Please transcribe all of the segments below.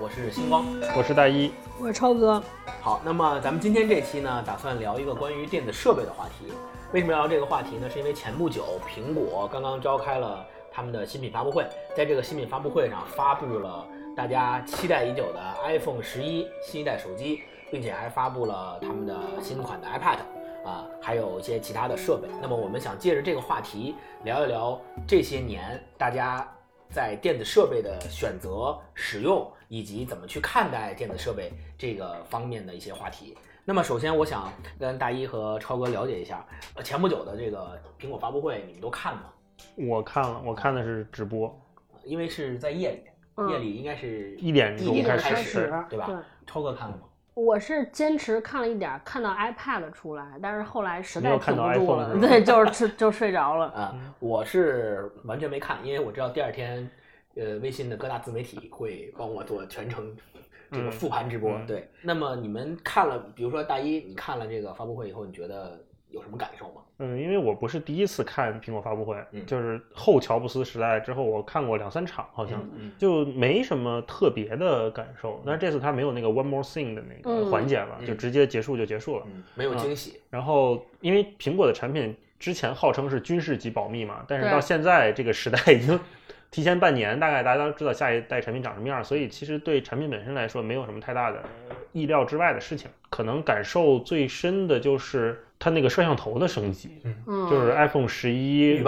我是星光。我是大一，我是超哥，好，那么咱们今天这期呢，打算聊一个关于电子设备的话题。为什么要聊这个话题呢？是因为前不久苹果刚刚召开了他们的新品发布会，在这个新品发布会上发布了大家期待已久的 iPhone 十一新一代手机，并且还发布了他们的新款的 iPad 啊，还有一些其他的设备。那么我们想借着这个话题聊一聊这些年大家在电子设备的选择、使用以及怎么去看待电子设备这个方面的一些话题。那么首先，我想跟大一和超哥了解一下，呃，前不久的这个苹果发布会，你们都看了吗？我看了，我看的是直播，因为是在夜里，嗯夜里应该是一点钟开始，对吧？超哥看了吗？我是坚持看了一点儿，看到 iPad 出来，但是后来实在看不住了，对，就是就就睡着了。啊、我是完全没看，因为我知道第二天，呃，微信的各大自媒体会帮我做全程这个嗯复盘直播。嗯对，那么你们看了，比如说大一，你看了这个发布会以后，你觉得有什么感受吗？嗯，因为我不是第一次看苹果发布会，嗯就是后乔布斯时代之后，我看过两三场，好像、嗯就没什么特别的感受。但是这次他没有那个 one more thing 的那个嗯环节了，嗯就直接结束就结束了。嗯，没有惊喜。然后因为苹果的产品之前号称是军事级保密嘛，但是到现在这个时代已经提前半年，大概大家都知道下一代产品长什么样，所以其实对产品本身来说没有什么太大的意料之外的事情。可能感受最深的就是它那个摄像头的升级，嗯，就是 iPhone 十一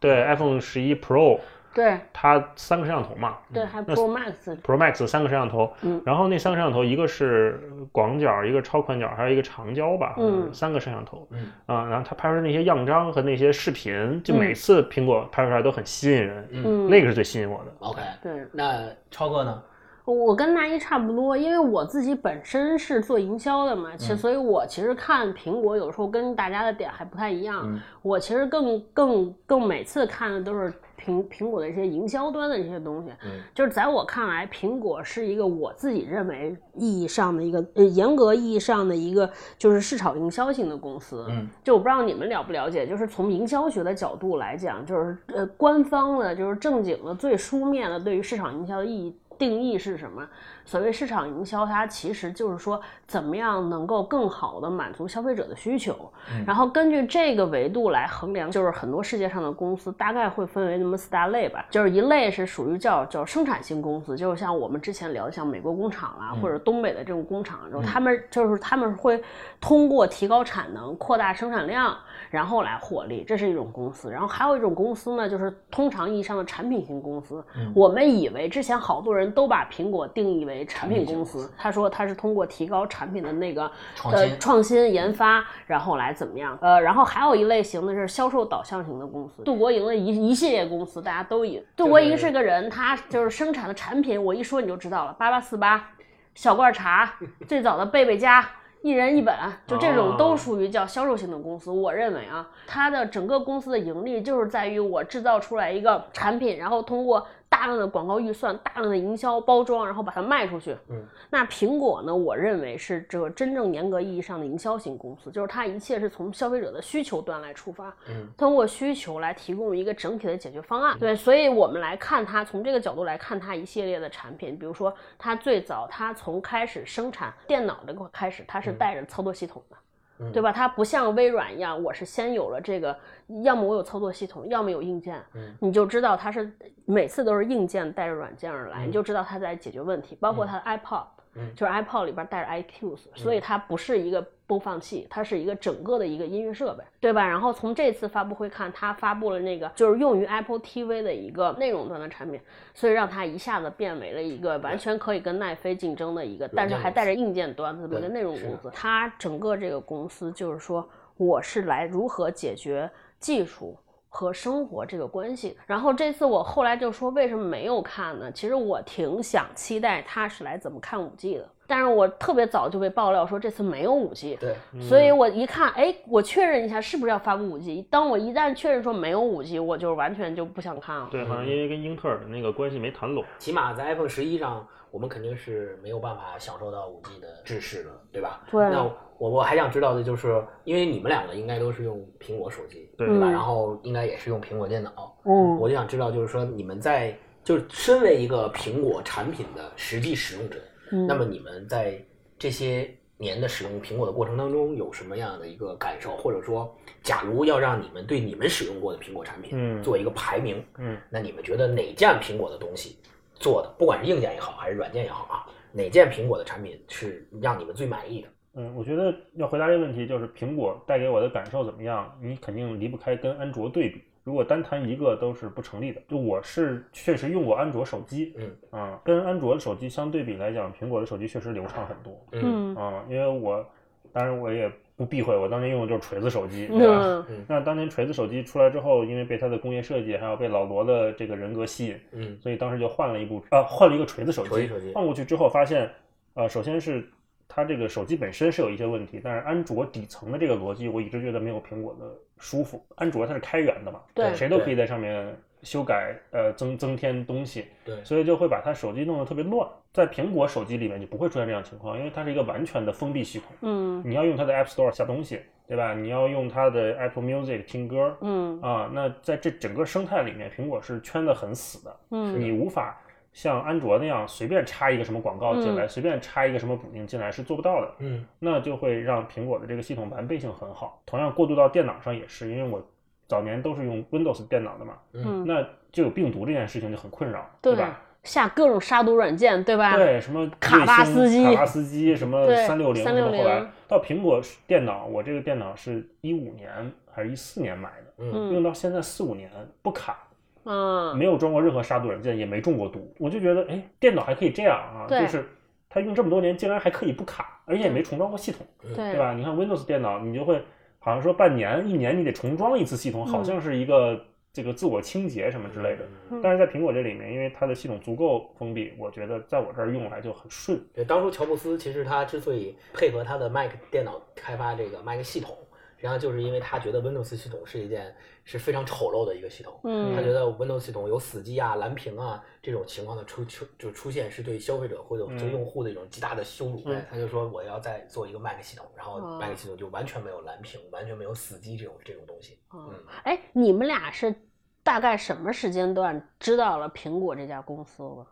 对 iPhone 十一 Pro 对。它三个摄像头嘛。对，还那 Pro Max，Pro Max 三个摄像头，嗯。然后那三个摄像头，一个是广角，一个超宽角，还有一个长焦吧，嗯。三个摄像头，嗯。啊，然后它拍出来那些样张和那些视频，就嗯每次苹果拍出来都很吸引人，嗯，那个是最吸引我的。，OK。对。那超哥呢？我跟大一差不多，因为我自己本身是做营销的嘛，其实嗯所以我其实看苹果有时候跟大家的点还不太一样。嗯我其实更更更每次看的都是苹苹果的一些营销端的一些东西。嗯就是在我看来，苹果是一个我自己认为意义上的一个呃严格意义上的一个就是市场营销型的公司。嗯就我不知道你们了不了解，就是从营销学的角度来讲，就是呃官方的，就是正经的、最书面的对于市场营销的意义定义是什么？所谓市场营销，它其实就是说怎么样能够更好的满足消费者的需求，然后根据这个维度来衡量，就是很多世界上的公司大概会分为那么四大类吧，就是一类是属于叫叫生产型公司，就是像我们之前聊的像美国工厂啦、或者东北的这种工厂，然后他们就是他们会通过提高产能、扩大生产量，然后来获利，这是一种公司。然后还有一种公司呢，就是通常意义上的产品型公司。我们以为之前好多人都把苹果定义为产品公司，他说他是通过提高产品的那个呃创新创新研发，然后来怎么样？呃，然后还有一类型的是销售导向型的公司，杜国营的一一系列公司，大家都以杜国营是个人，他就是生产的产品，我一说你就知道了，八八四八，小罐茶，最早的贝贝佳。一人一本，就这种都属于叫销售型的公司。我认为啊，它的整个公司的盈利就是在于我制造出来一个产品，然后通过大量的广告预算、大量的营销包装，然后把它卖出去。嗯，那苹果呢？我认为是这个真正严格意义上的营销型公司，就是它一切是从消费者的需求端来出发，嗯，通过需求来提供一个整体的解决方案。对，所以我们来看它，从这个角度来看它一系列的产品，比如说它最早它从开始生产电脑这个开始，它是带着操作系统的。嗯对吧？它不像微软一样，我是先有了这个，要么我有操作系统，要么有硬件，嗯。你就知道它是每次都是硬件带着软件而来，嗯。你就知道它在解决问题。包括它的 iPod，、嗯。就是 iPod 里边带着 iTunes，、所以它不是一个播放器，它是一个整个的一个音乐设备，对吧？然后从这次发布会看，它发布了那个就是用于 Apple TV 的一个内容端的产品，所以让它一下子变为了一个完全可以跟奈飞竞争的一个，但是还带着硬件端的这么一个内容公司。它整个这个公司就是说，我是来如何解决技术。和生活这个关系，然后这次我后来就说为什么没有看呢？其实我挺想期待他是来怎么看五 G 的，但是我特别早就被爆料说这次没有五 G，对，所以我一看，哎，我确认一下是不是要发布五 G。当我一旦确认说没有五 G，我就完全就不想看了。对，好像因为跟英特尔的那个关系没谈拢。起码在 iPhone 十一上，我们肯定是没有办法享受到五 G 的制式的，对吧？对那我我还想知道的就是，因为你们两个应该都是用苹果手机，对对吧？嗯然后应该也是用苹果电脑，嗯我就想知道，就是说你们在就是身为一个苹果产品的实际使用者，嗯那么你们在这些年的使用苹果的过程当中，有什么样的一个感受？或者说，假如要让你们对你们使用过的苹果产品嗯做一个排名，嗯，那你们觉得哪件苹果的东西做的，不管是硬件也好，还是软件也好啊，哪件苹果的产品是让你们最满意的？嗯，我觉得要回答这个问题，就是苹果带给我的感受怎么样，你肯定离不开跟安卓对比。如果单谈一个都是不成立的。就我是确实用过安卓手机，嗯啊，跟安卓的手机相对比来讲，苹果的手机确实流畅很多。嗯嗯啊，因为我当然我也不避讳，我当年用的就是锤子手机，对吧？嗯那当年锤子手机出来之后，因为被它的工业设计，还有被老罗的这个人格吸引，嗯所以当时就换了一部啊，换了一个锤子手机。锤子手机换过去之后发现，呃，首先是它这个手机本身是有一些问题，但是安卓底层的这个逻辑，我一直觉得没有苹果的舒服。安卓它是开源的嘛，对谁都可以在上面修改、呃增增添东西，对所以就会把它手机弄得特别乱。在苹果手机里面就不会出现这样情况，因为它是一个完全的封闭系统。嗯你要用它的 App Store 下东西，对吧？你要用它的 Apple Music 听歌，嗯啊，那在这整个生态里面，苹果是圈得很死的，嗯你无法像安卓那样随便插一个什么广告进来，嗯随便插一个什么补丁进来是做不到的。嗯那就会让苹果的这个系统完备性很好。同样过渡到电脑上也是，因为我早年都是用 Windows 电脑的嘛，嗯，那就有病毒这件事情就很困扰，对吧？下各种杀毒软件，对吧？对，什么卡巴斯基卡巴斯基，什么三六零，什么360后来到苹果电脑，我这个电脑是一五年还是一四年买的，嗯用到现在四五年不卡，嗯，没有装过任何杀毒软件，也没中过毒。我就觉得，哎，电脑还可以这样啊，就是它用这么多年，竟然还可以不卡，而且也没重装过系统，对对吧？你看 Windows 电脑，你就会好像说半年、一年你得重装一次系统，好像是一个这个自我清洁什么之类的。嗯但是在苹果这里面，因为它的系统足够封闭，我觉得在我这儿用来就很顺。对，当初乔布斯其实他之所以配合他的 Mac 电脑开发这个 Mac 系统，实际上就是因为他觉得 Windows 系统是一件是非常丑陋的一个系统。嗯他觉得 Windows 系统有死机啊、蓝屏啊这种情况的出出就出现，是对消费者或者对用户的一种极大的羞辱。嗯他就说我要再做一个 Mac 系统，然后哦 Mac 系统就完全没有蓝屏，完全没有死机这种这种东西。哦嗯，哎，你们俩是大概什么时间段知道了苹果这家公司了？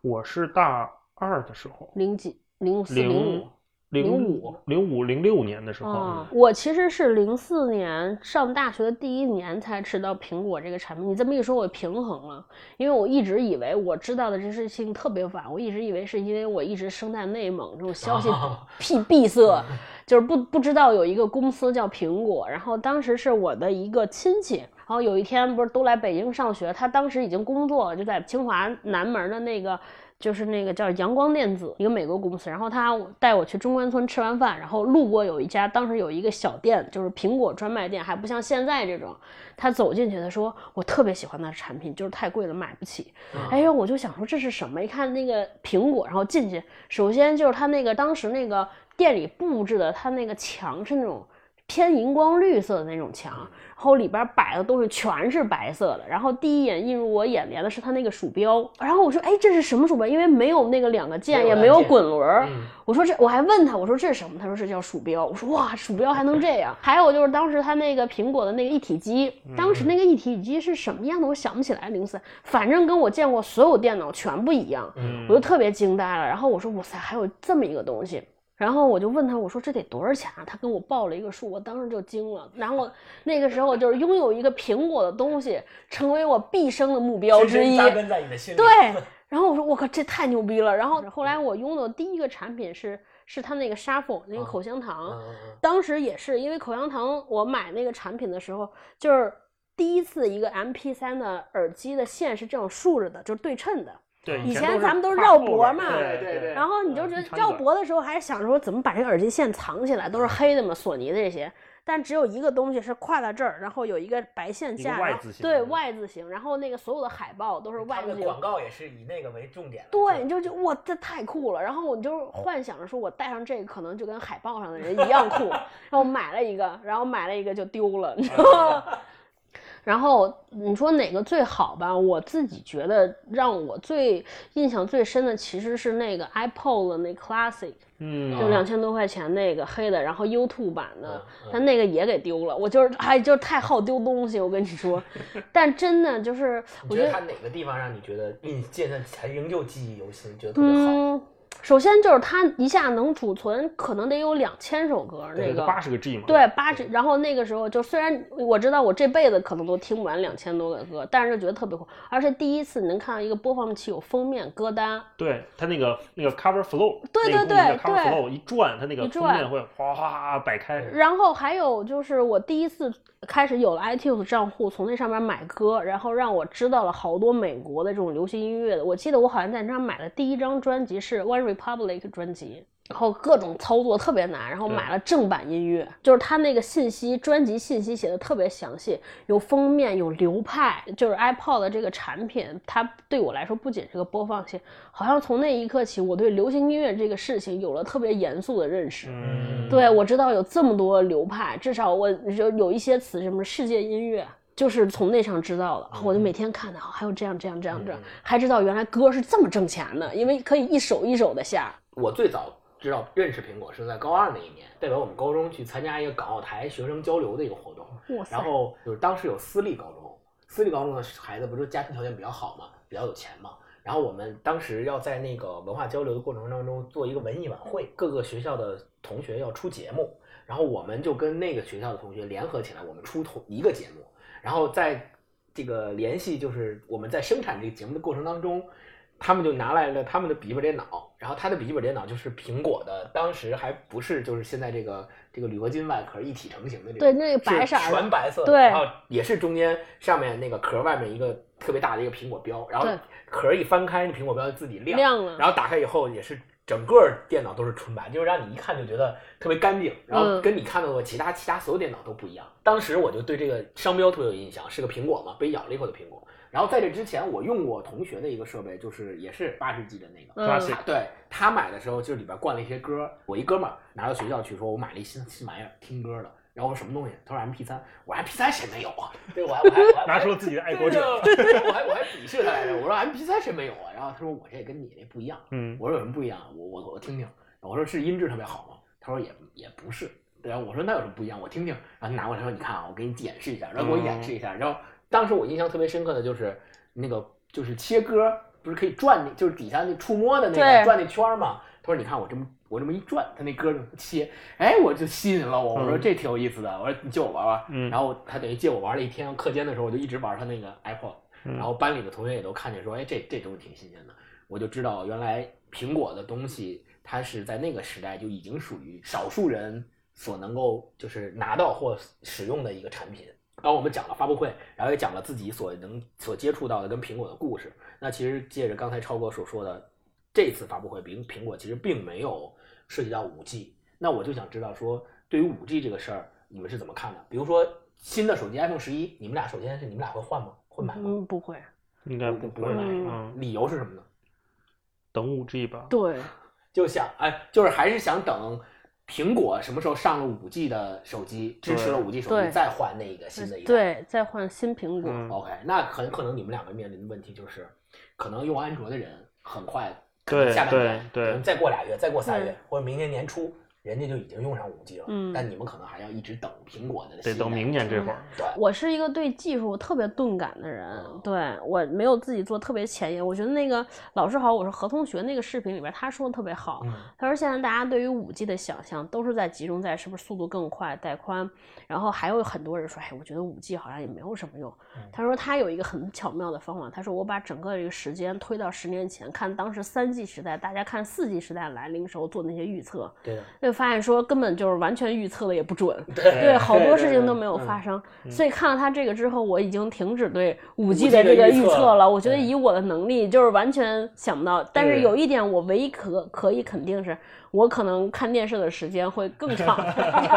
我是大二的时候，零几、零四、零零五。零05零五零六年的时候，嗯，我其实是零四年上大学的第一年才吃到苹果这个产品。你这么一说，我平衡了，因为我一直以为我知道的这事情特别晚，我一直以为是因为我一直生在内蒙，这种消息啊 闭闭塞，就是不不知道有一个公司叫苹果。然后当时是我的一个亲戚，然后有一天不是都来北京上学，他当时已经工作了，就在清华南门的那个。就是那个叫阳光电子，一个美国公司。然后他带我去中关村吃完饭，然后路过有一家，当时有一个小店，就是苹果专卖店，还不像现在这种。他走进去，他说：“我特别喜欢他的产品，就是太贵了，买不起。”哎呦，我就想说这是什么？一看那个苹果，然后进去，首先就是他那个当时那个店里布置的，他那个墙是那种偏荧光绿色的那种墙，然后里边摆的东西全是白色的。然后第一眼映入我眼帘的是他那个鼠标，然后我说：“哎，这是什么鼠标？”因为没有那个两个键，也没有滚轮儿。嗯我说这，我还问他，我说这是什么？他说这叫鼠标。我说哇，鼠标还能这样？还有就是当时他那个苹果的那个一体机，当时那个一体机是什么样的？我想不起来，零四，反正跟我见过所有电脑全不一样，嗯我就特别惊呆了。然后我说哇塞，还有这么一个东西。然后我就问他，我说这得多少钱啊？他跟我报了一个数，我当时就惊了。然后那个时候就是拥有一个苹果的东西，成为我毕生的目标之一。深深扎根在你的心里。对，然后我说我靠，这太牛逼了。然后后来我拥有的第一个产品是是他那个沙否那个口香糖，当时也是因为口香糖，我买那个产品的时候，就是第一次一个 MP 3的耳机的线是这样竖着的，就是对称的。对，以前前咱们都是绕脖嘛对对对然后你就觉得绕脖的时候，还是想着说怎么把这个耳机线藏起来，都是黑的嘛，索尼的这些。但只有一个东西是跨到这儿，然后有一个白线架对字形对 Y 字形，然后那个所有的海报都是 Y 字形他们的广。告也是以那个为重点。对，你就觉得哇，这太酷了。然后我就幻想着说，我戴上这个可能就跟海报上的人一样酷。然后买了一个，然后买了一个就丢了，你知道吗？然后你说哪个最好吧？我自己觉得让我最印象最深的其实是那个 iPod 的那 Classic，嗯，就两千多块钱那个黑的，然后 YouTube 版的但那个也给丢了。我就是哎，就是太好丢东西，我跟你说。但真的就是，我觉得你觉得它哪个地方让你觉得印现在还仍旧记忆犹新，觉得特别好？嗯，首先就是它一下能储存，可能得有两千首歌，那个八十个 G 嘛，对，八十。然后那个时候就虽然我知道我这辈子可能都听不完两千多个歌，但是就觉得特别酷，而且第一次你能看到一个播放器有封面歌单，对它那个那个 cover flow，对对对 cover 对 flow 一转，它那个封面会哗哗哗摆开。然后还有就是我第一次开始有了 iTunes 账户，从那上面买歌，然后让我知道了好多美国的这种流行音乐的。我记得我好像在那上买的第一张专辑是 One Republic 专辑。然后各种操作特别难，然后买了正版音乐，就是它那个信息专辑信息写的特别详细，有封面，有流派，就是 iPod 的这个产品，它对我来说不仅是个播放器，好像从那一刻起，我对流行音乐这个事情有了特别严肃的认识。嗯，对，我知道有这么多流派，至少我有有一些词，什么世界音乐，就是从那上知道的。我就每天看的，还有这样这样这样这样，还知道原来歌是这么挣钱的，因为可以一首一首的下。我最早知道认识苹果是在高二那一年，代表我们高中去参加一个港澳台学生交流的一个活动。然后就是当时有私立高中，私立高中的孩子不是家庭条件比较好嘛，比较有钱嘛。然后我们当时要在那个文化交流的过程当中做一个文艺晚会，各个学校的同学要出节目，然后我们就跟那个学校的同学联合起来，我们出同一个节目，然后在这个联系就是我们在生产这个节目的过程当中，他们就拿来了他们的笔记本电脑，然后他的笔记本电脑就是苹果的，当时还不是就是现在这个这个铝合金外壳一体成型的这个，对那个白色全白色的，对然后也是中间上面那个壳外面一个特别大的一个苹果标，然后对壳一翻开，那苹果标就自己亮，亮了然后打开以后也是整个电脑都是纯白，就是让你一看就觉得特别干净，然后嗯跟你看到的其他其他所有电脑都不一样。当时我就对这个商标特别有印象，是个苹果嘛，被咬了一口的苹果。然后在这之前，我用过同学的一个设备，就是也是八十 G 的那个，嗯他对他买的时候，就是里边灌了一些歌。我一哥们儿拿到学校去，说我买了一新新玩意儿，听歌的。然后我说什么东西？他说 MP 三我说 MP 三谁没有啊？对，我还我还我还拿出了自己的爱国者。我还我还鄙视他来着。我说 MP 三谁没有啊？然后他说我这跟你那不一样。嗯，我说有什么不一样？我我我听听。我说是音质特别好吗？他说也也不是。对啊，我说那有什么不一样？我听听。然后拿过来说你看啊，我给你演示一下，然后给我演示一下。然后当时我印象特别深刻的就是那个就是切歌，不是可以转那，就是底下那触摸的那个转那圈儿嘛。他说你看我这么我这么一转，他那歌就切，哎，我就吸引了我。我说嗯这挺有意思的。我说你借我玩玩。嗯然后他等于借我玩了一天，课间的时候我就一直玩他那个 iPod。嗯然后班里的同学也都看见说，哎，这这东西挺新鲜的，我就知道原来苹果的东西，它是在那个时代就已经属于少数人所能够就是拿到或使用的一个产品。然后我们讲了发布会，然后也讲了自己所能所接触到的跟苹果的故事。那其实借着刚才超哥所说的，这次发布会苹苹果其实并没有涉及到五 G。那我就想知道说，对于五 G 这个事儿，你们是怎么看的？比如说新的手机 iPhone 十一，你们俩首先是你们俩会换吗？会买吗？嗯，不会。应该不不会。买嗯嗯，理由是什么呢？等五 G 吧。对，就想哎，就是还是想等苹果什么时候上了五 G 的手机，支持了五 G 手机，再换那个新的一代。对，再换新苹果。嗯 OK，那很可能你们两个面临的问题就是，可能用安卓的人很快，对可能下半年，对对。可能再过俩月，再过仨月对，或者明年年初，人家就已经用上五 G 了。嗯但你们可能还要一直等苹果的得等明年这会儿。对，我是一个对技术特别钝感的人，嗯对我没有自己做特别前沿。我觉得那个老师好，我是何同学那个视频里边他说的特别好，嗯他说现在大家对于五 G 的想象都是在集中在是不是速度更快、带宽，然后还有很多人说，哎，我觉得五 G 好像也没有什么用。嗯他说他有一个很巧妙的方法，他说我把整个这个时间推到十年前，看当时三 G 时代，大家看四 G 时代来临时候做那些预测，对发现说根本就是完全预测的也不准。对对，好多事情都没有嗯发生，所以看了他这个之后，我已经停止对五 G 的这个预测预测了。我觉得以我的能力，就是完全想不到。但是有一点，我唯一可可以肯定是，我可能看电视的时间会更长。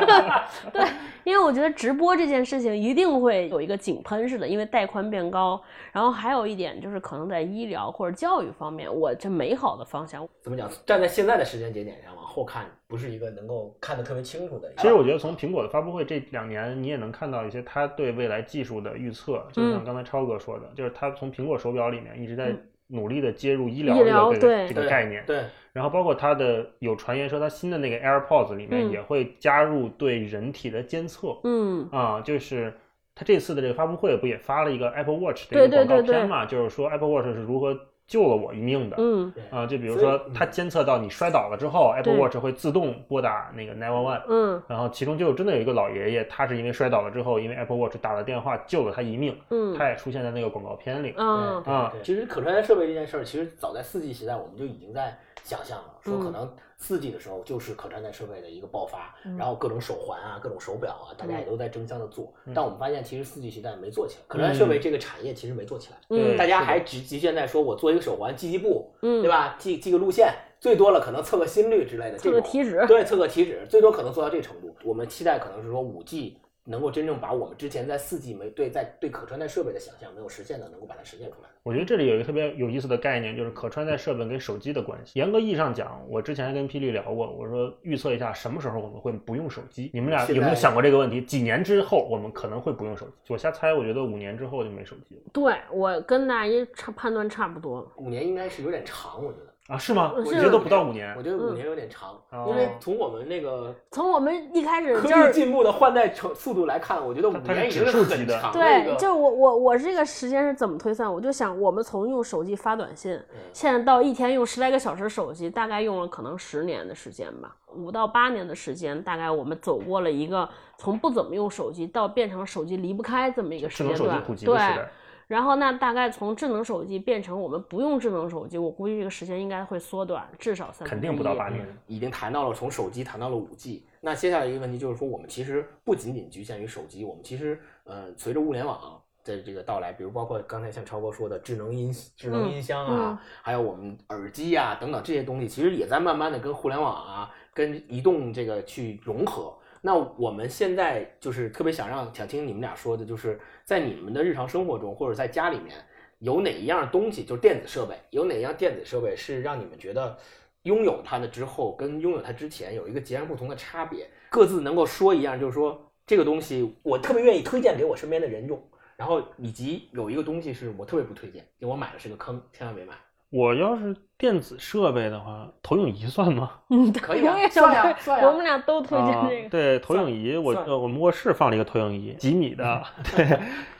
对，因为我觉得直播这件事情一定会有一个井喷式的，因为带宽变高。然后还有一点就是，可能在医疗或者教育方面，我这美好的方向怎么讲？站在现在的时间节点上往后看，不是一个能够看得特别清楚的。其实我觉得从苹果的发布会这两年，你也能看到一些他对未来技术的预测，就像刚才超哥说的，就是他从苹果手表里面一直在努力的接入医疗这个这个概念。对。然后包括它的有传言说，它新的那个 AirPods 里面也会加入对人体的监测。嗯。啊，就是。它这次的这个发布会不也发了一个 Apple Watch 的一个广告片嘛？就是说 Apple Watch 是如何救了我一命的。嗯啊，就比如说它监测到你摔倒了之后，Apple Watch 会自动拨打那个 Nine One One。嗯，然后其中就真的有一个老爷爷，他是因为摔倒了之后，因为 Apple Watch 打了电话救了他一命。嗯，他也出现在那个广告片里。嗯啊，其实可穿戴设备这件事儿，其实早在四 G 时代我们就已经在想象了，说可能。四 G 的时候就是可穿戴设备的一个爆发，然后各种手环啊、各种手表啊，大家也都在争相的做。但我们发现，其实四 G 时代没做起来，可穿戴设备这个产业其实没做起来。嗯，大家还只局限在说我做一个手环记记步，嗯对吧？记记个路线，最多了可能测个心率之类的，测个体脂，对，测个体脂，最多可能做到这程度。我们期待可能是说五 G。能够真正把我们之前在四 G 没对在对可穿戴设备的想象没有实现的，能够把它实现出来。我觉得这里有一个特别有意思的概念，就是可穿戴设备跟手机的关系。严格意义上讲，我之前还跟霹雳聊过，我说预测一下什么时候我们会不用手机。你们俩有没有想过这个问题？几年之后我们可能会不用手机？我瞎猜，我觉得五年之后就没手机了。对我跟大一差判断差不多，五年应该是有点长，我觉得。啊，是吗？我觉得都不到五年。我觉得五年有点长，因为从我们那个从我们一开始科技进步的换代程速度来看，我觉得五年已经是很长对，就我我我这个时间是怎么推算？我就想，我们从用手机发短信，现在到一天用十来个小时手机，大概用了可能十年的时间吧，五到八年的时间，大概我们走过了一个从不怎么用手机到变成手机离不开这么一个时间段。对。然后那大概从智能手机变成我们不用智能手机，我估计这个时间应该会缩短至少三。肯定不到八年。已经谈到了从手机谈到了五 G，那接下来一个问题就是说，我们其实不仅仅局限于手机，我们其实呃，随着物联网的这个到来，比如包括刚才像超哥说的智能音智能音箱啊，还有我们耳机啊等等这些东西，其实也在慢慢的跟互联网啊、跟移动这个去融合。那我们现在就是特别想让想听你们俩说的，就是在你们的日常生活中或者在家里面有哪一样东西，就是电子设备，有哪样电子设备是让你们觉得拥有它的之后跟拥有它之前有一个截然不同的差别？各自能够说一样，就是说这个东西我特别愿意推荐给我身边的人用，然后以及有一个东西是我特别不推荐，因为我买的是个坑，千万别买。我要是电子设备的话，投影仪算吗？嗯，可以啊，算呀，算呀。我们俩都推荐这个。对，投影仪，我呃，我们卧室放了一个投影仪，几米的。对，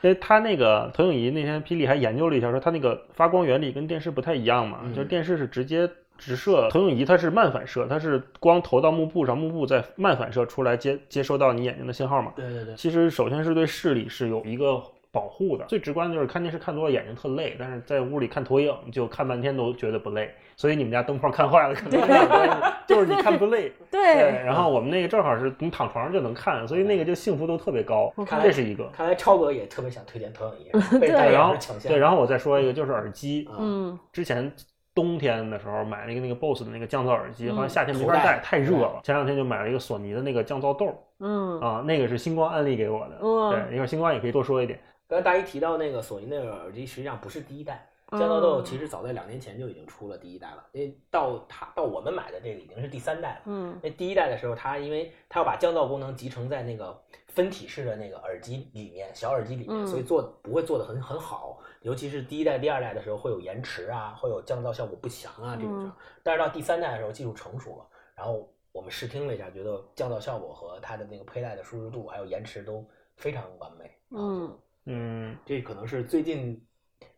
因为它那个投影仪那天霹雳还研究了一下，说它那个发光原理跟电视不太一样嘛，就是电视是直接直射，投影仪它是慢反射，它是光投到幕布上，幕布再慢反射出来接接收到你眼睛的信号嘛。对对对。其实首先是对视力是有一个。保护的最直观的就是看电视看多了眼睛特累，但是在屋里看投影就看半天都觉得不累。所以你们家灯泡看坏了可能有关系，就是你看不累。对。然后我们那个正好是你躺床上就能看，所以那个就幸福度特别高。这是一个。看来超哥也特别想推荐投影仪。对。然后对，然后我再说一个就是耳机。嗯。之前冬天的时候买了一个那个 BOSS 的那个降噪耳机，好像夏天没法戴，太热了。前两天就买了一个索尼的那个降噪豆。嗯。啊，那个是星光安利给我的。嗯。对，一会儿星光也可以多说一点。刚才大一提到那个索尼那个耳机，实际上不是第一代，降噪豆其实早在两年前就已经出了第一代了。因为到它到我们买的这个已经是第三代了。嗯，那第一代的时候，它因为它要把降噪功能集成在那个分体式的那个耳机里面，小耳机里面，所以做不会做的很很好。尤其是第一代、第二代的时候会有延迟啊，会有降噪效果不强啊这种。但是到第三代的时候，技术成熟了，然后我们试听了一下，觉得降噪效果和它的那个佩戴的舒适度还有延迟都非常完美。嗯。嗯，这可能是最近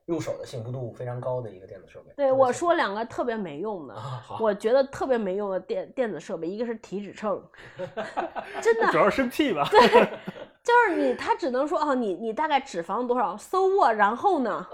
入手的幸福度非常高的一个电子设备。对，我说两个特别没用的，我觉得特别没用的电电子设备，一个是体脂秤，真的主要生气吧？对，就是你，他只能说哦，你你大概脂肪多少，so what？然后呢，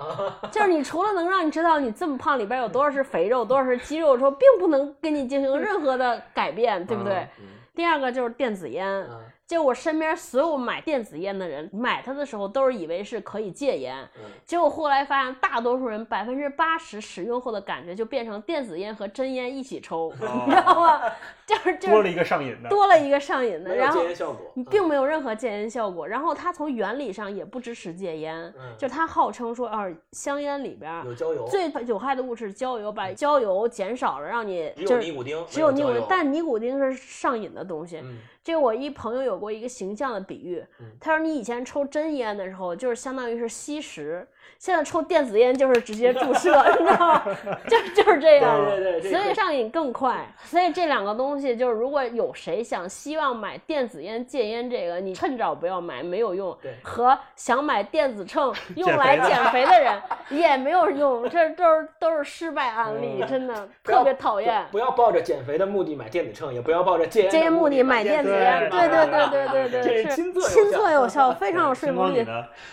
就是你除了能让你知道你这么胖里边有多少是肥肉，多少是肌肉，说并不能给你进行任何的改变，对不对？第二个就是电子烟。就我身边所有买电子烟的人，买它的时候都是以为是可以戒烟，嗯结果后来发现，大多数人百分之八十使用后的感觉就变成电子烟和真烟一起抽，你知道吗？就是就是多了一个上瘾的。多了一个上瘾的，然后戒烟效果，你并没有任何戒烟效果。然后它从原理上也不支持戒烟，嗯就它号称说，啊，香烟里边有焦油，最有害的物质是焦油，把焦油减少了，让你只就是有尼古丁，只有尼古丁但尼古丁是上瘾的东西。嗯这个我一朋友有过一个形象的比喻嗯，他说你以前抽真烟的时候，就是相当于是吸食，现在抽电子烟就是直接注射，你知道吗？就 就是这样。对对对所以上瘾更快。所以这两个东西就是，如果有谁想希望买电子烟戒烟这个，你趁早不要买，没有用对。和想买电子秤 用来减肥的人也没有用，这都是都是失败案例，嗯真的特别讨厌。不要抱着减肥的目的买电子秤，也不要抱着戒烟戒烟目的买电电子对，对对对对对是亲测有亲效测有效，非常有说服力。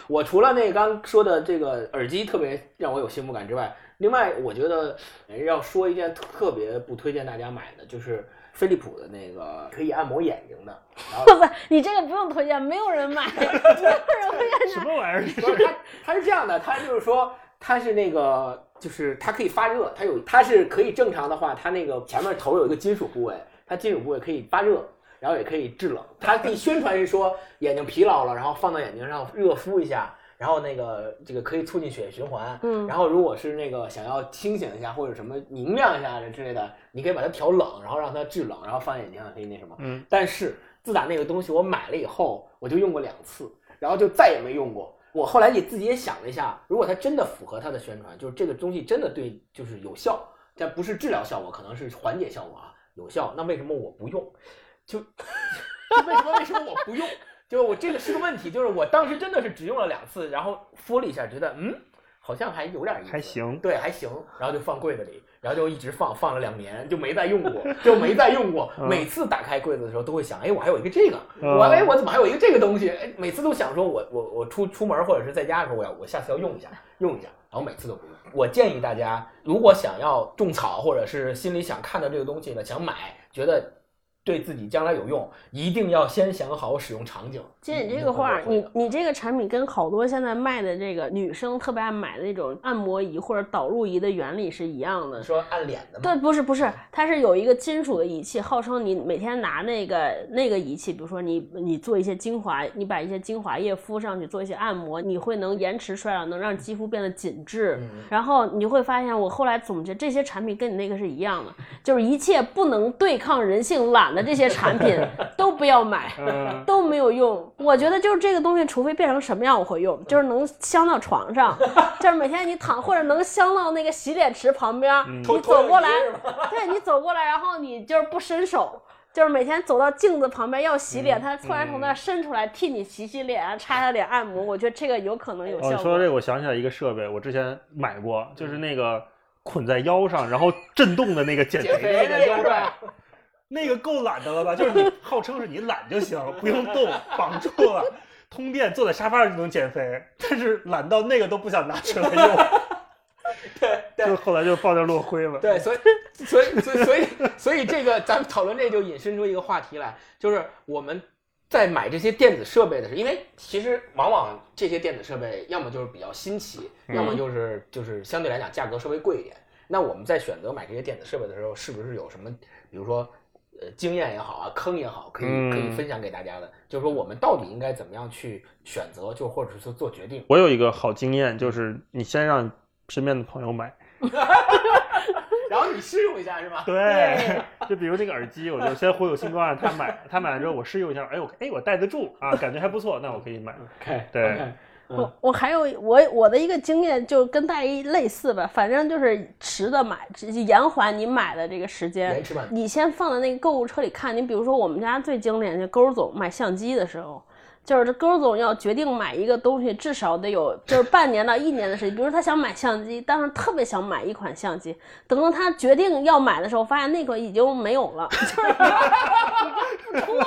我除了那刚说的这个耳机特别让我有幸福感之外，另外我觉得呃要说一件特别不推荐大家买的，就是飞利浦的那个可以按摩眼睛的。你这个不用推荐，没有人买，没有人会 愿意什么玩意儿？不 是它，它是这样的，它就是说它是那个就是它可以发热，它有它是可以正常的话，它那个前面头有一个金属部位，它金属部位可以发热。然后也可以制冷，它可以宣传是说眼睛疲劳了，然后放到眼睛上热敷一下，然后那个这个可以促进血液循环。嗯然后如果是那个想要清醒一下或者什么明亮一下之类的，你可以把它调冷，然后让它制冷，然后放在眼睛上可以那什么。嗯，但是自打那个东西我买了以后，我就用过两次，然后就再也没用过。我后来也自己也想了一下，如果它真的符合它的宣传，就是这个东西真的对就是有效，但不是治疗效果，可能是缓解效果啊有效，那为什么我不用？就就为什么为什么我不用？就是我这个是个问题，就是我当时真的是只用了两次，然后敷了一下，觉得嗯好像还有点意思，还行对，还行，然后就放柜子里，然后就一直放，放了两年，就没再用过，就没再用过。嗯每次打开柜子的时候，都会想，哎，我还有一个这个，嗯我哎，我怎么还有一个这个东西？哎，每次都想说我我我出出门或者是在家的时候，我要我下次要用一下，用一下，然后每次都不用。我建议大家，如果想要种草，或者是心里想看到这个东西呢，想买，觉得对自己将来有用，一定要先想好使用场景。接你这个话，你你这个产品跟好多现在卖的这个女生特别爱买的那种按摩仪或者导入仪的原理是一样的。说按脸的吗？对，不是不是，它是有一个金属的仪器，号称你每天拿那个那个仪器，比如说你你做一些精华，你把一些精华液敷上去做一些按摩，你会能延迟衰老，能让肌肤变得紧致。嗯然后你会发现，我后来总结这些产品跟你那个是一样的，就是一切不能对抗人性懒的这些产品 都不要买。嗯，都没有用。我觉得就是这个东西，除非变成什么样我会用，就是能镶到床上，就是每天你躺或者能镶到那个洗脸池旁边，嗯你走过来，对你走过来，然后你就是不伸手。就是每天走到镜子旁边要洗脸，他突然从那儿伸出来替你洗洗脸啊，擦擦脸、按摩，我觉得这个有可能有哦，效说到这个，我想起来一个设备，我之前买过，就是那个捆在腰上，然后震动的那个减减肥的那个腰肥的腰带带，那个够懒的了吧？就是你 号称是你懒就行，不用动，绑住了，通电，坐在沙发上就能减肥，但是懒到那个都不想拿出来用，对对就后来就放那儿落灰了。对，所以所以所以所以所以这个咱们讨论这就引申出一个话题来，就是我们在买这些电子设备的时候，因为其实往往这些电子设备要么就是比较新奇，要么就是就是相对来讲价格稍微贵一点。那我们在选择买这些电子设备的时候，是不是有什么，比如说？呃，经验也好啊，坑也好，可以可以嗯分享给大家的，就是说我们到底应该怎么样去选择，就或者是做决定。我有一个好经验，就是你先让身边的朋友买，然后你试用一下是吧？对，就比如这个耳机，我就先忽悠星光让他买，他买了之后我试用一下，哎我哎我戴得住啊，感觉还不错，那我可以买。看对嗯我我还有我我的一个经验就跟大一类似吧，反正就是迟的买，延缓你买的这个时间。你先放在那个购物车里看，你比如说我们家最经典就勾总买相机的时候，就是这勾总要决定买一个东西，至少得有就是半年到一年的时间。比如他想买相机，当时特别想买一款相机，等到他决定要买的时候，发现那款已经没有了，就是已经不出了。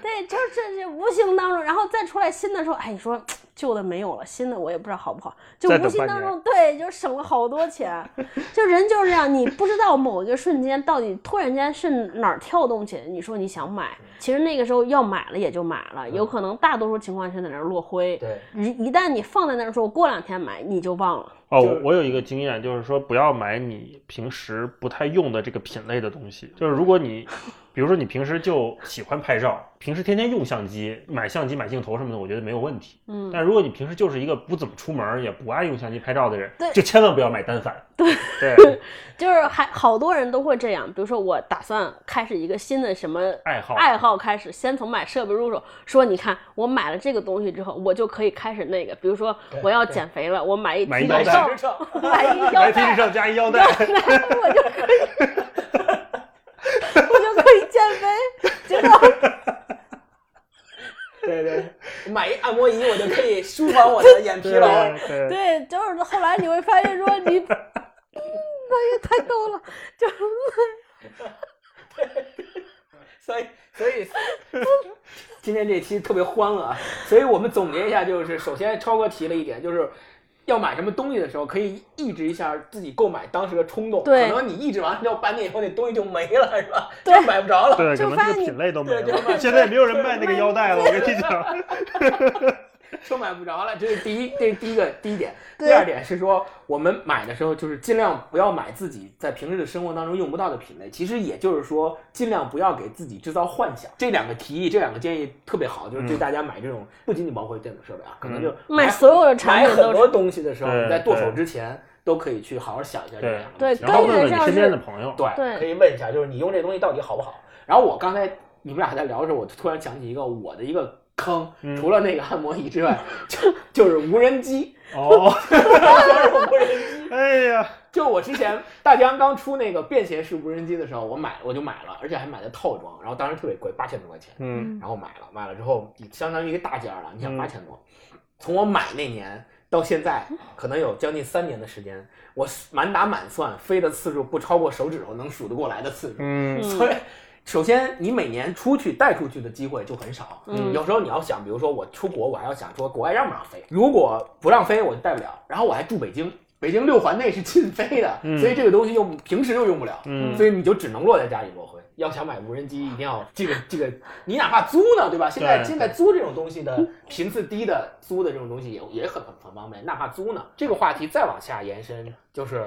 对，就是这这无形当中，然后再出来新的时候，哎，你说旧的没有了，新的我也不知道好不好，就无形当中对，就省了好多钱。就人就是这样，你不知道某一个瞬间到底突然间是哪儿跳动起来，你说你想买，其实那个时候要买了也就买了，有可能大多数情况下在那儿落灰。对，一一旦你放在那儿说，过两天买，你就忘了。哦，我我有一个经验，就是说不要买你平时不太用的这个品类的东西。就是如果你，比如说你平时就喜欢拍照，平时天天用相机，买相机、买镜头什么的，我觉得没有问题。嗯，但如果你平时就是一个不怎么出门，也不爱用相机拍照的人对，就千万不要买单反。对对，就是还好多人都会这样，比如说我打算开始一个新的什么爱好爱好开始，先从买设备入手。说你看我买了这个东西之后，我就可以开始那个，比如说我要减肥了，我买一买一腰带体脂秤，买一腰来 T 恤带，上加一腰带，我就可以，我就可以减肥。结果对对，买一按摩仪，我就可以舒缓我的眼疲劳。对对对，就是后来你会发现说你，嗯，那也太逗了，就所以，所以今天这期特别欢乐啊！所以我们总结一下，就是首先超哥提了一点，就是要买什么东西的时候，可以抑制一下自己购买当时的冲动。对可能你抑制完之后，半年以后那东西就没了，是吧？对就买不着了。对，可能就发现你这个品类都没对就买了。现在也没有人卖那个腰带了，我跟你讲。就买不着了，这是第一，这是第一个第一点。第二点是说，我们买的时候就是尽量不要买自己在平时的生活当中用不到的品类。其实也就是说，尽量不要给自己制造幻想。这两个提议，这两个建议特别好，就是对大家买这种不仅仅包括电子设备啊，可能就买所有的产品买很多东西的时候，你在剁手之前都可以去好好想一下这对两个对东西。然后问问你身边的朋友，对，对可以问一下，就是你用这东西到底好不好？然后我刚才你们俩在聊的时候，我突然想起一个我的一个坑，嗯。除了那个按摩椅之外，就就是无人机，哦，就是无人机。哎呀，就我之前大疆刚出那个便携式无人机的时候，我买我就买了，而且还买的套装，然后当时特别贵，八千多块钱，嗯。然后买了，买了之后相当于一个大件儿了，你想嗯。八千多，从我买那年到现在，可能有将近三年的时间，我满打满算飞的次数不超过手指头能数得过来的次数，嗯。所以。首先，你每年出去带出去的机会就很少。嗯有时候你要想，比如说我出国，我还要想说国外让不让飞。如果不让飞，我就带不了。然后我还住北京，北京六环内是禁飞的，嗯所以这个东西又平时又用不了。嗯所以你就只能落在家里落灰。要想买无人机，一定要这个这个，你哪怕租呢，对吧？现在现在租这种东西的频次低的租的这种东西也也很很很方便，哪怕租呢。这个话题再往下延伸，就是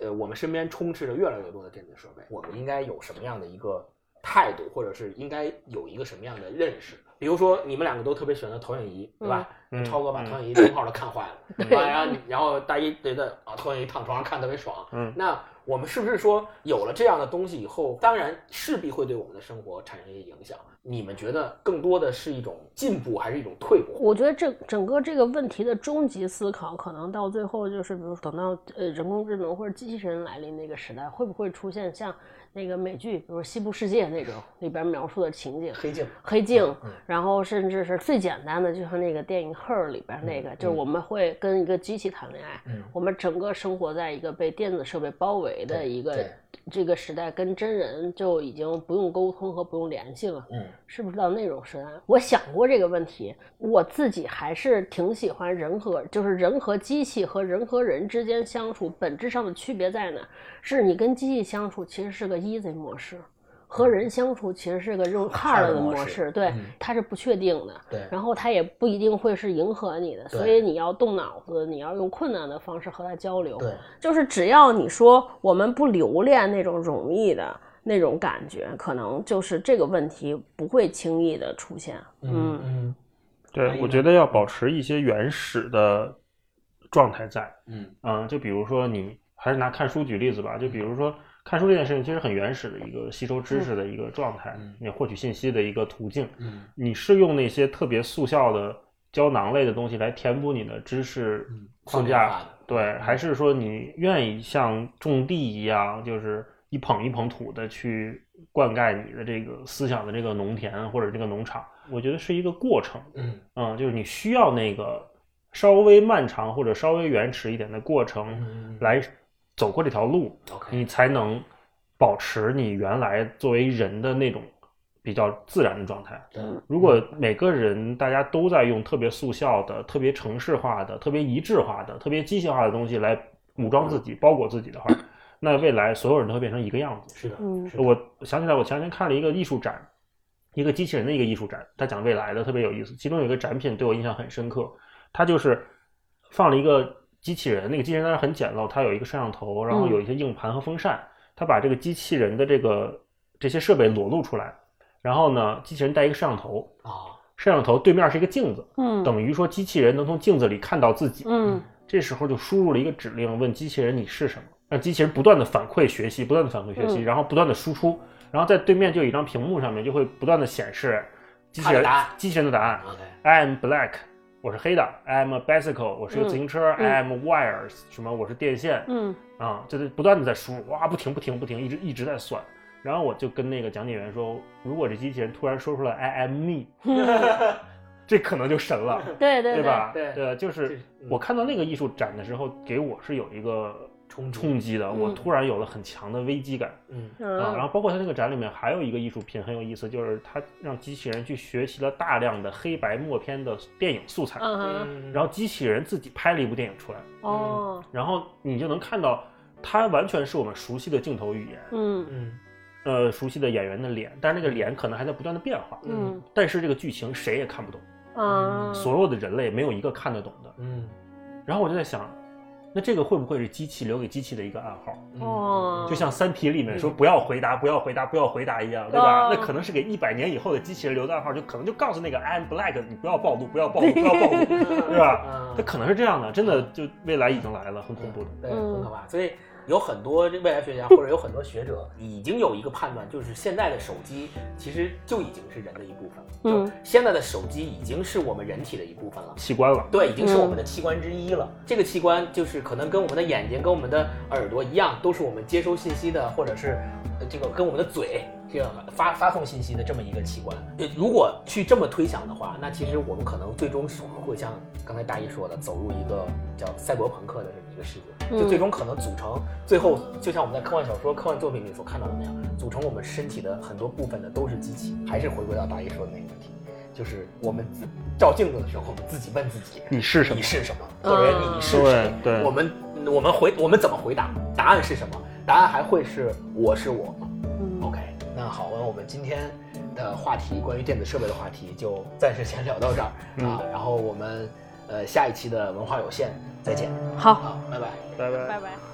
呃，我们身边充斥着越来越多的电子设备，我们应该有什么样的一个态度，或者是应该有一个什么样的认识？比如说，你们两个都特别喜欢的投影仪，对吧？嗯超哥把嗯投影仪灯泡都看坏了？然后你然后大一觉得啊，投影仪躺床上看特别爽，嗯那我们是不是说有了这样的东西以后，当然势必会对我们的生活产生一些影响？你们觉得更多的是一种进步，还是一种退步？我觉得这整个这个问题的终极思考，可能到最后就是，比如等到呃人工智能或者机器人来临那个时代，会不会出现像那个美剧，比如《西部世界》那种里边描述的情景？黑镜，黑镜嗯，然后甚至是最简单的，就像那个电影《Her》里边那个，就是我们会跟一个机器谈恋爱，嗯我们整个生活在一个被电子设备包围的一个这个时代，跟真人就已经不用沟通和不用联系了。嗯是不是到那种时代？我想过这个问题，我自己还是挺喜欢人和，就是人和机器和人和人之间相处，本质上的区别在哪？是你跟机器相处其实是个 easy 模式，和人相处其实是个用 hard 的模模式式，对嗯，它是不确定的。对然后它也不一定会是迎合你的，所以你要动脑子，你要用困难的方式和它交流。对，就是只要你说我们不留恋那种容易的那种感觉，可能就是这个问题不会轻易的出现。嗯嗯对，我觉得要保持一些原始的状态在。嗯嗯，就比如说你还是拿看书举例子吧，就比如说看书这件事情，其实很原始的一个吸收知识的一个状态嗯，你获取信息的一个途径。嗯你是用那些特别速效的胶囊类的东西来填补你的知识嗯框架对，还是说你愿意像种地一样，就是一捧一捧土的去灌溉你的这个思想的这个农田或者这个农场？我觉得是一个过程，嗯嗯，就是你需要那个稍微漫长或者稍微原始一点的过程嗯来走过这条路你才能保持你原来作为人的那种比较自然的状态。对如果每个人大家都在用特别速效的、特别城市化的、特别一致化的、特别机械化的东西来武装自己、包裹自己的话，那未来所有人都会变成一个样子。是的，嗯我想起来，我前两天看了一个艺术展，一个机器人的一个艺术展，他讲未来的，特别有意思。其中有一个展品对我印象很深刻，它就是放了一个机器人，那个机器人当然很简陋，它有一个摄像头，然后有一些硬盘和风扇，它把这个机器人的这个这些设备裸露出来，然后呢，机器人带一个摄像头，啊，摄像头对面是一个镜子，嗯等于说机器人能从镜子里看到自己。嗯这时候就输入了一个指令，问机器人你是什么，让机器人不断的反馈学习，不断的反馈学习，嗯。然后不断的输出，然后在对面就有一张屏幕上面就会不断的显示机器人它的答案。机器人的答案。OK，I am black，我是黑的。；I am a bicycle，我是个自行车；嗯。I am wires，什么我是电线嗯。啊，就是不断的在输入，哇，不停不停不停，一直一直在算。然后我就跟那个讲解员说，如果这机器人突然说出来 I am me，这可能就神了。对对对吧？对。对，就是我看到那个艺术展的时候，给我是有一个冲冲击的，我嗯突然有了很强的危机感。嗯。啊。然嗯后包括他那个展里面还有一个艺术品很有意思，就是他让机器人去学习了大量的黑白默片的电影素材，嗯嗯，然后机器人自己拍了一部电影出来，哦。然后你就能看到它完全是我们熟悉的镜头语言，嗯。嗯。呃，熟悉的演员的脸，但是那个脸可能还在不断的变化，嗯。但是这个剧情谁也看不懂，啊所有的人类没有一个看得懂的。嗯。然后我就在想，那这个会不会是机器留给机器的一个暗号？嗯哦就像《三体》里面说嗯不要回答、不要回答、不要回答一样，对吧？哦那可能是给一百年以后的机器人留的暗号，就可能就告诉那个 I'm black，你不要暴露，不要暴露，不要暴露，对吧？嗯它可能是这样的，真的就未来已经来了，很恐怖的。对，嗯很可怕。所以有很多这未来学家或者有很多学者已经有一个判断，就是现在的手机其实就已经是人的一部分了。嗯就现在的手机已经是我们人体的一部分了。器官了，对，已经是我们的器官之一了。这个器官就是可能跟我们的眼睛、跟我们的耳朵一样，都是我们接收信息的，或者是呃这个跟我们的嘴这样发发送信息的这么一个器官。呃如果去这么推想的话，那其实我们可能最终是会像刚才大一说的，走入一个叫赛博朋克的这么一个世界，就嗯最终可能组成最后就像我们在科幻小说、科幻作品里所看到的那样，组成我们身体的很多部分的都是机器。还是回归到大一说的那个问题。就是我们自照镜子的时候，我们自己问自己：你是什么你？是什么？或者你是谁？对对我们我们回我们怎么回答？答案是什么？答案还会是我是我吗嗯？OK，那好，那我们今天的话题关于电子设备的话题就暂时先聊到这儿、啊。然后我们呃下一期的文化有限再见。好，好，拜拜。拜拜。拜拜。